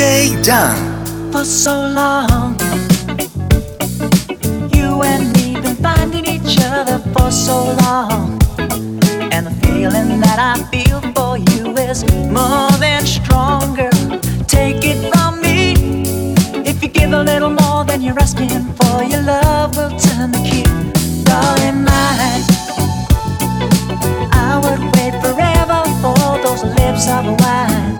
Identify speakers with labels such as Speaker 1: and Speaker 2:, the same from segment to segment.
Speaker 1: DJ Done.
Speaker 2: For so long, you and me been finding each other for so long, and the feeling that I feel for you is more than stronger. Take it from me. If you give a little more than you're asking for, your love will turn the key, darling mine. I would wait forever for those lips of wine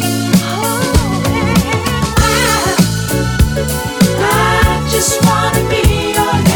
Speaker 2: I just wanna be your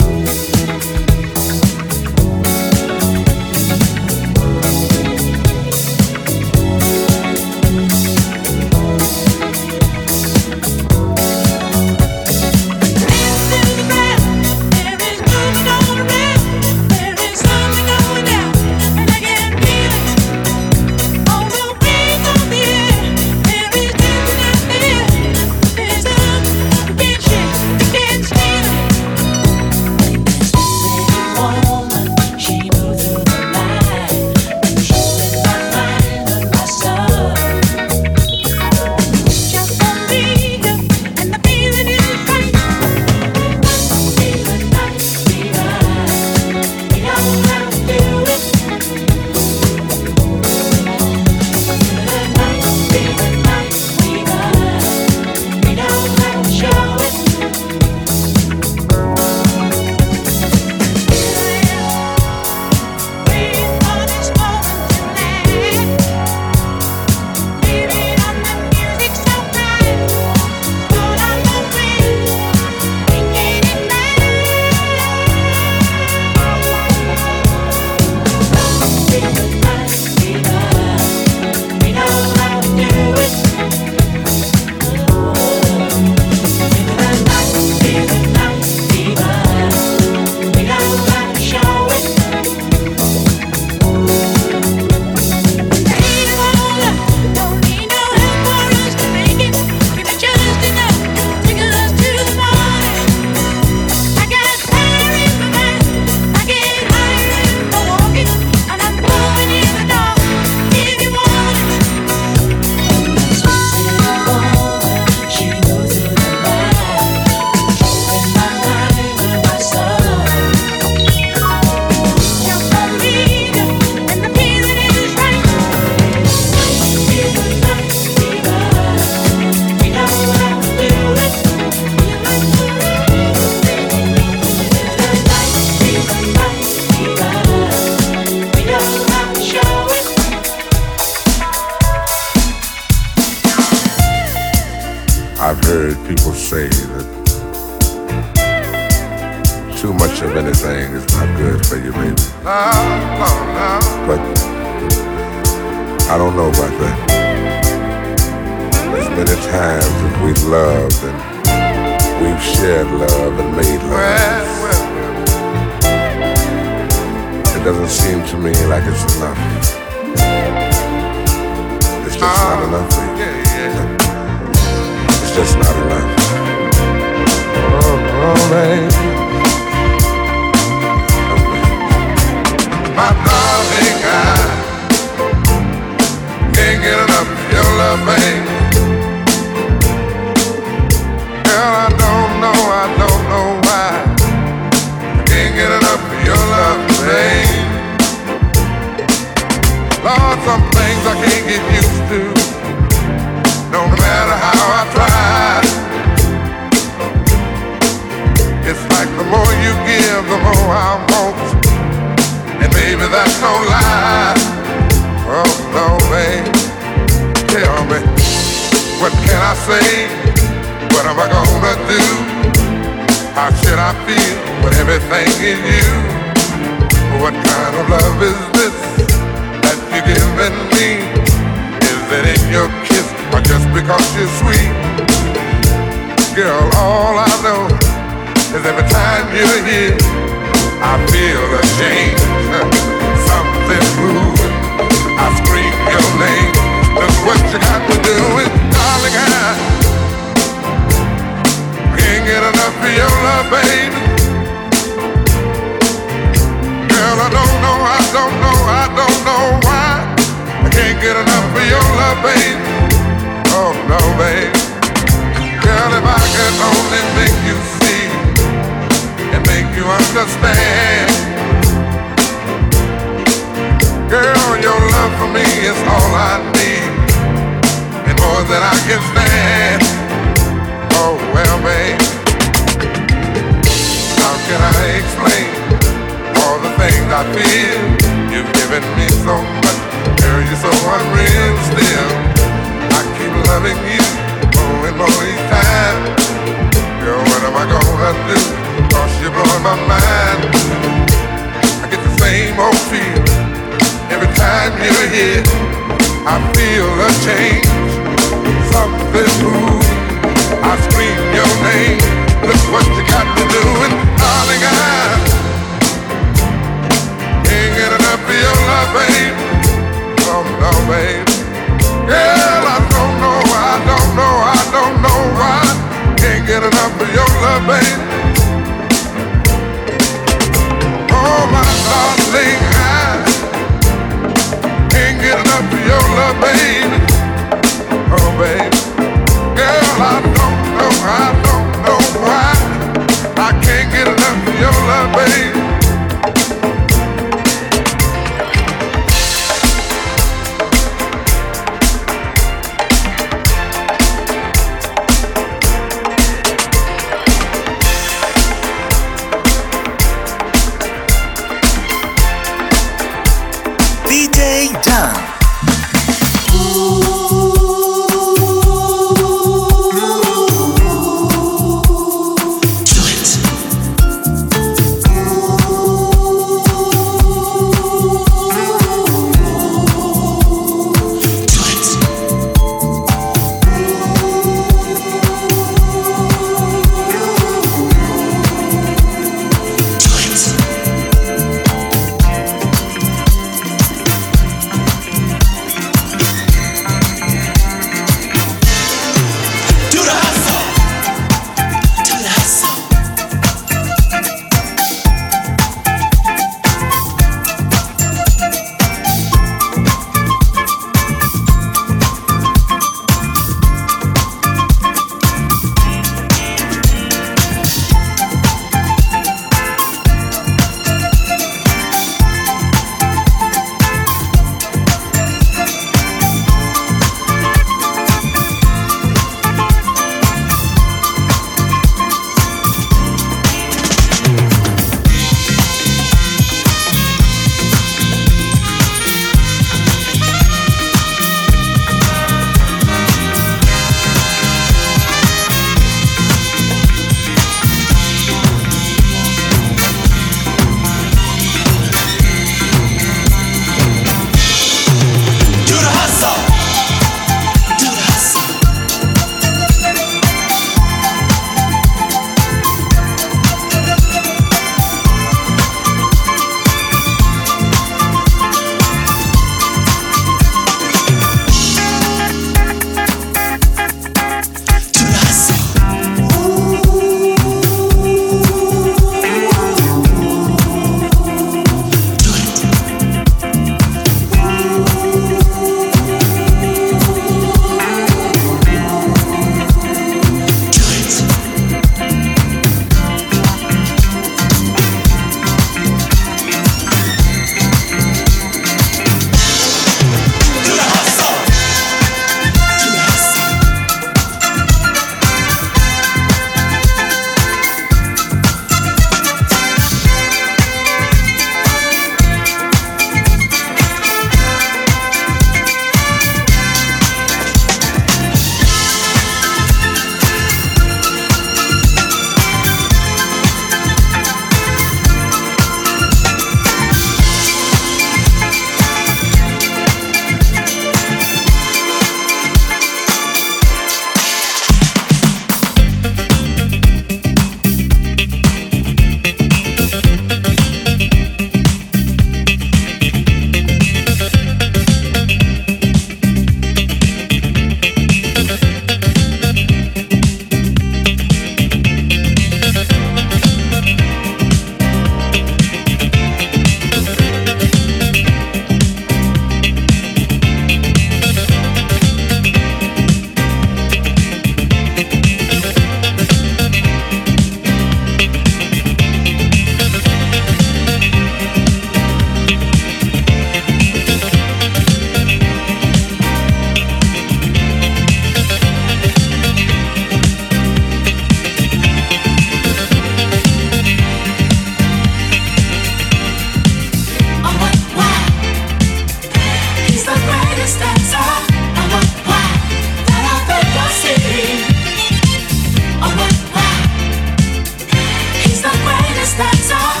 Speaker 3: that's all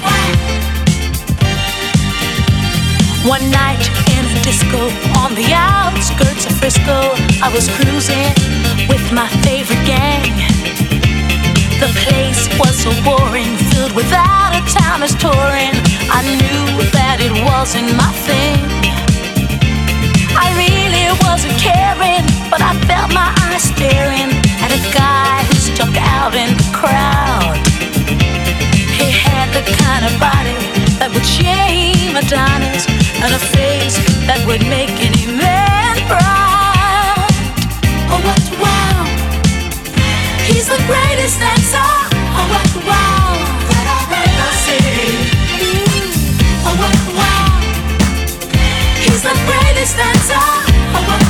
Speaker 3: I.
Speaker 2: One night in a disco on the outskirts of Frisco, I was cruising with my favorite gang. The place was so boring, filled with out of towners touring. I knew that it wasn't my thing. I really wasn't caring, but I felt my eyes staring at a guy who stuck out in the crowd. The kind of body that would shame Adonis and a face that would make any man proud. Oh, what wow! He's the greatest dancer. Oh, what wow! That I've ever seen. Mm. Oh, what wow! He's the greatest dancer. Oh, what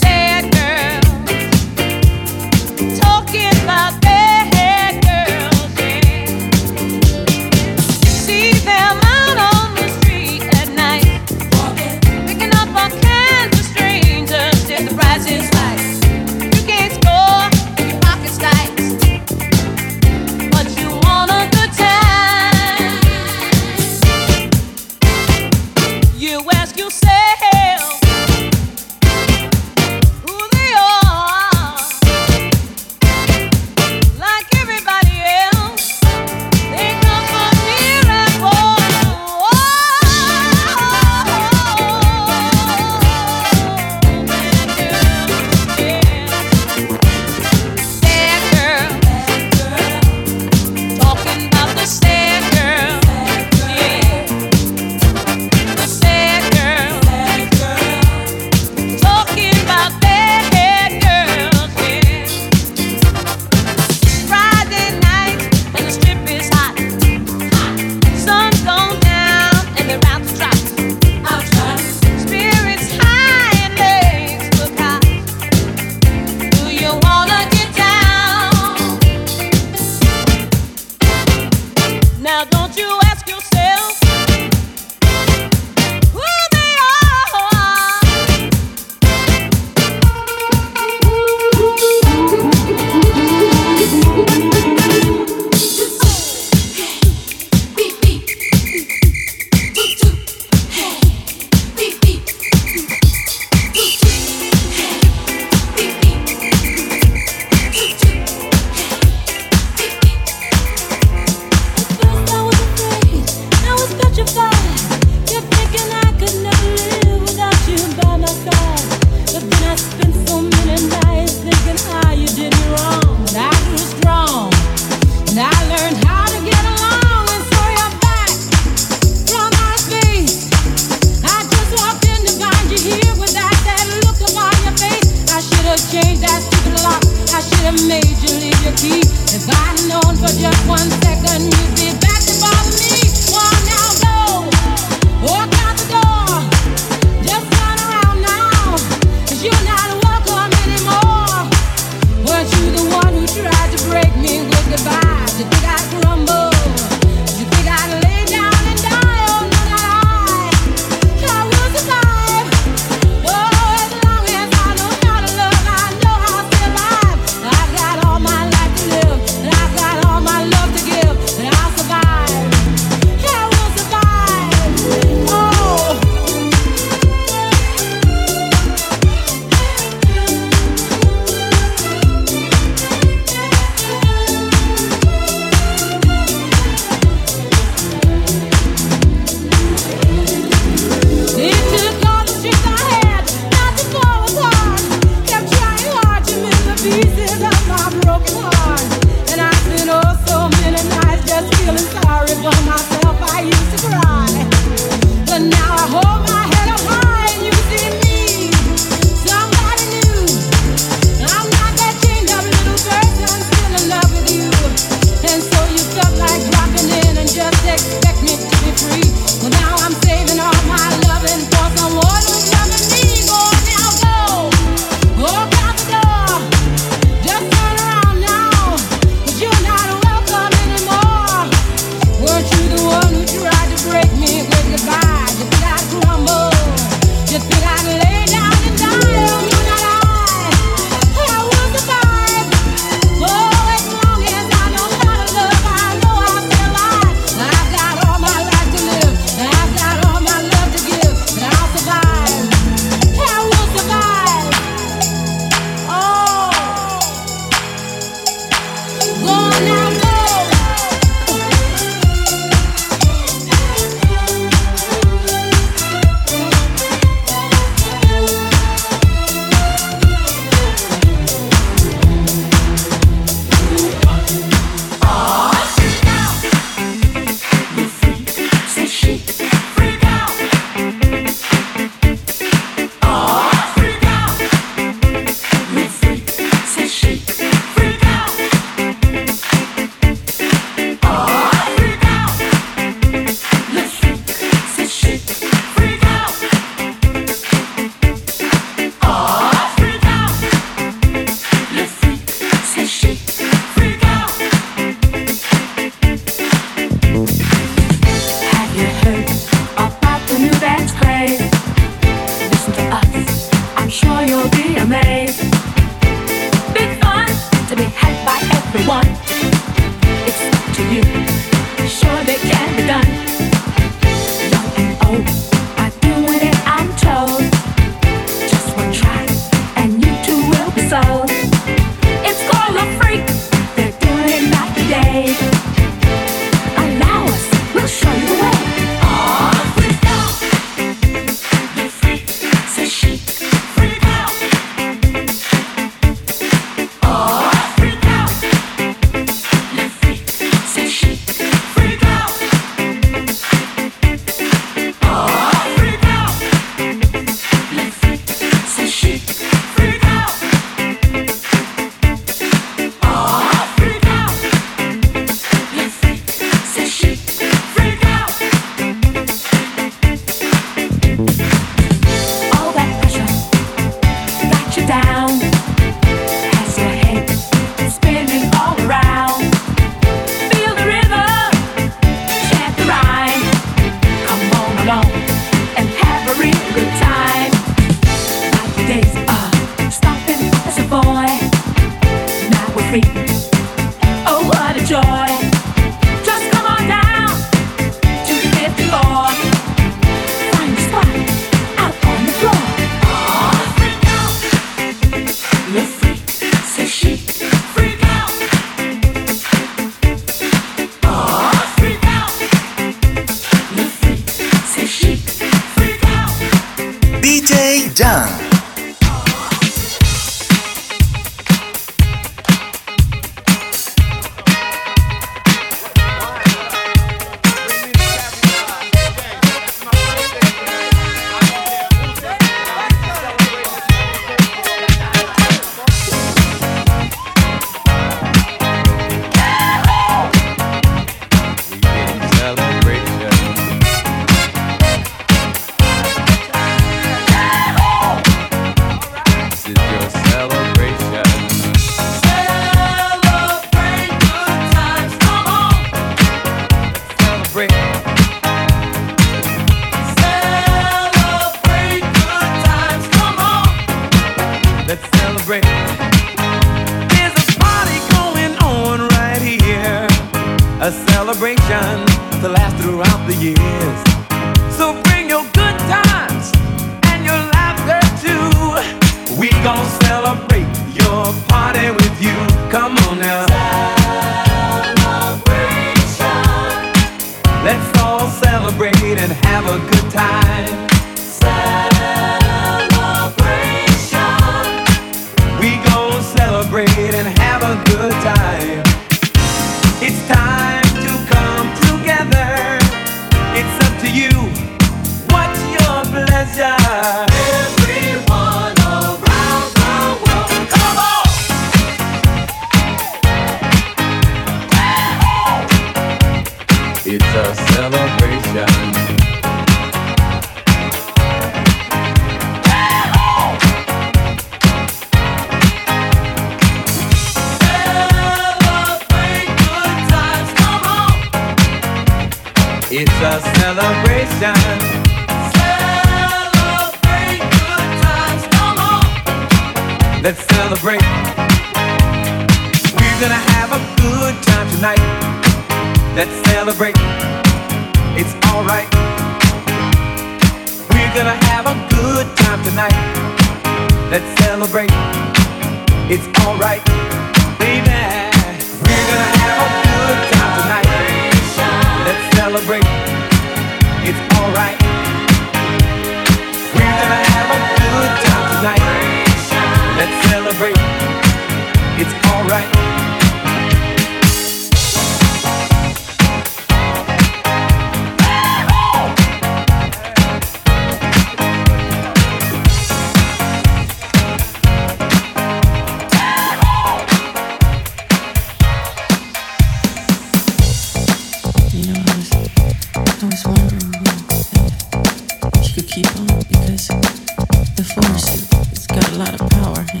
Speaker 4: power. You?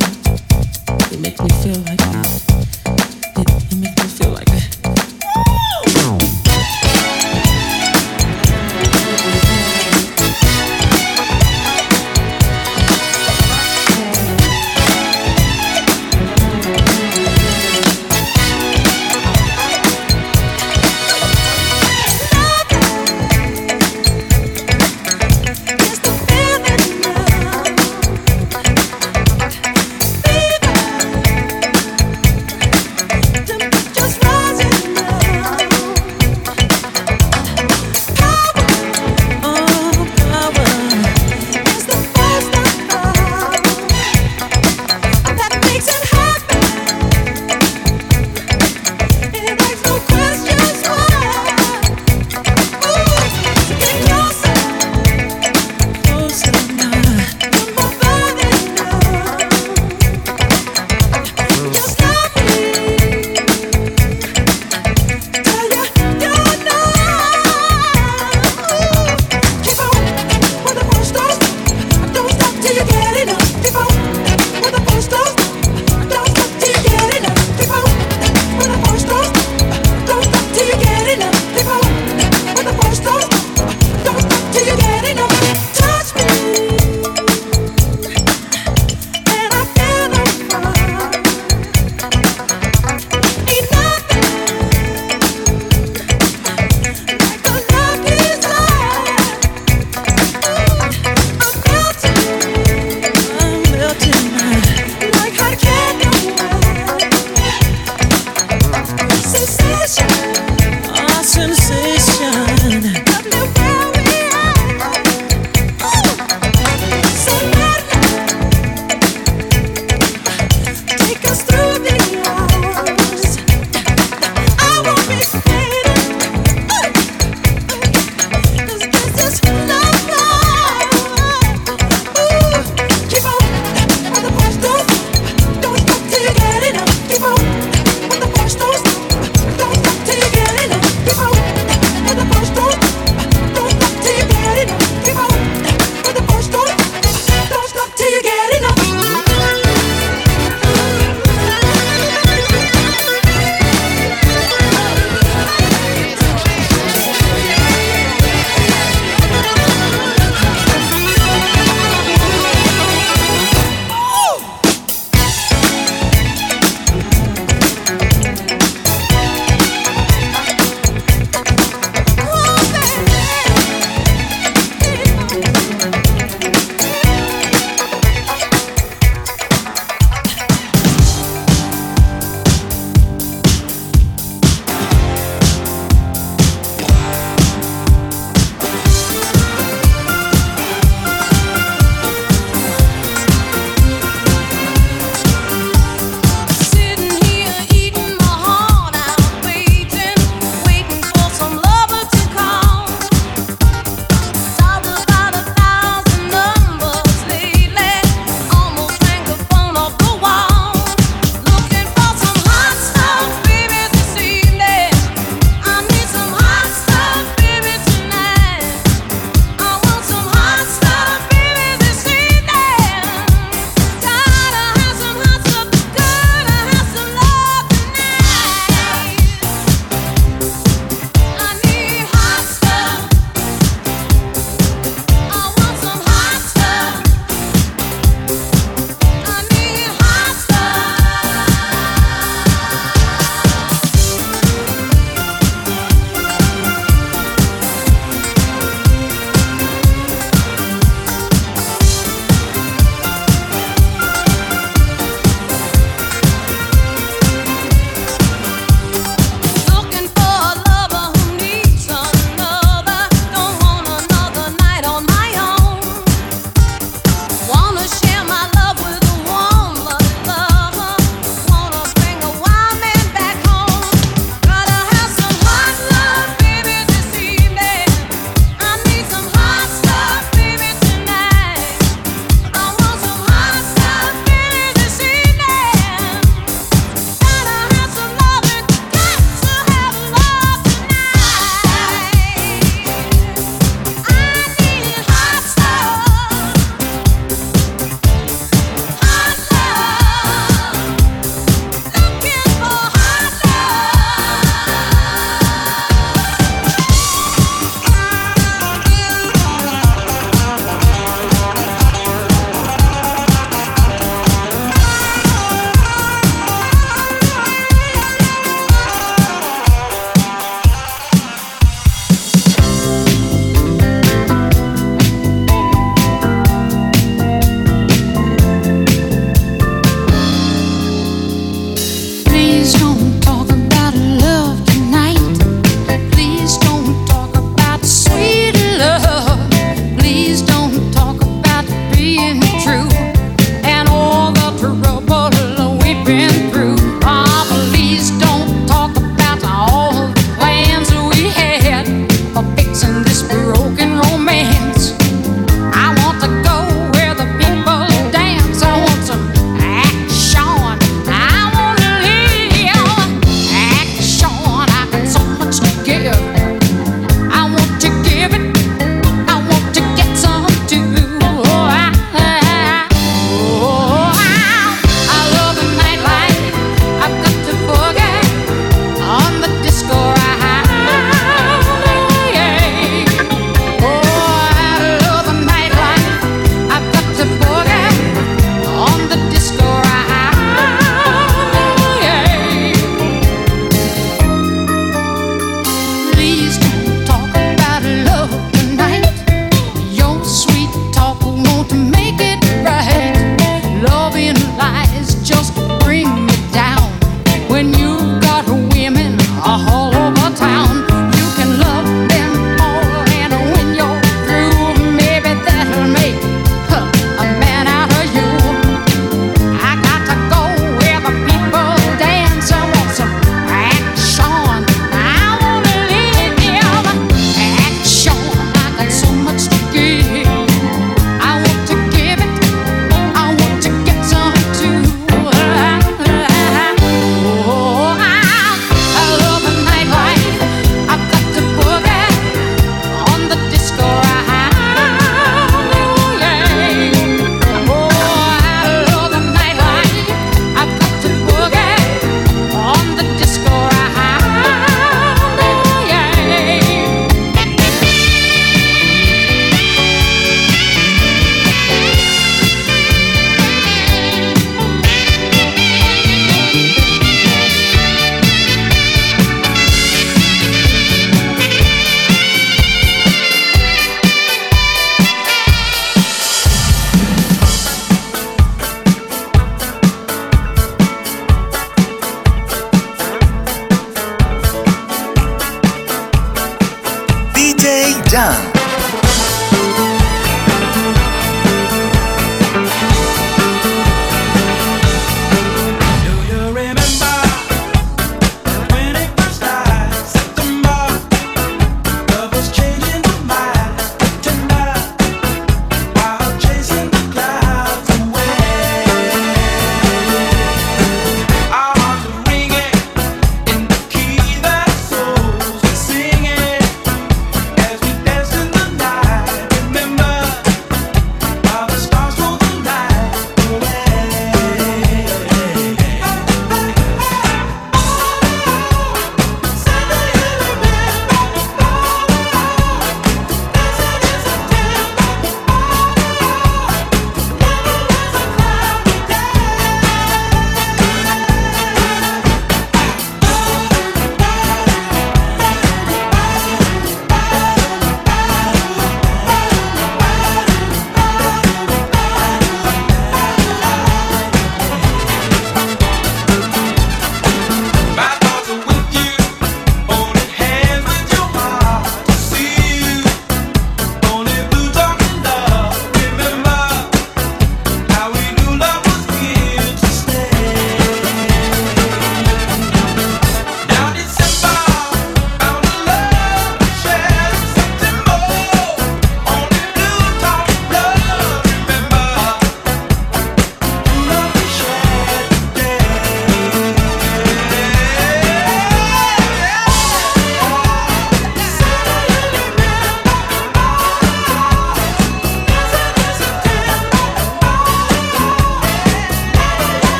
Speaker 4: It makes me feel like it, it makes me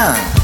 Speaker 5: 그냥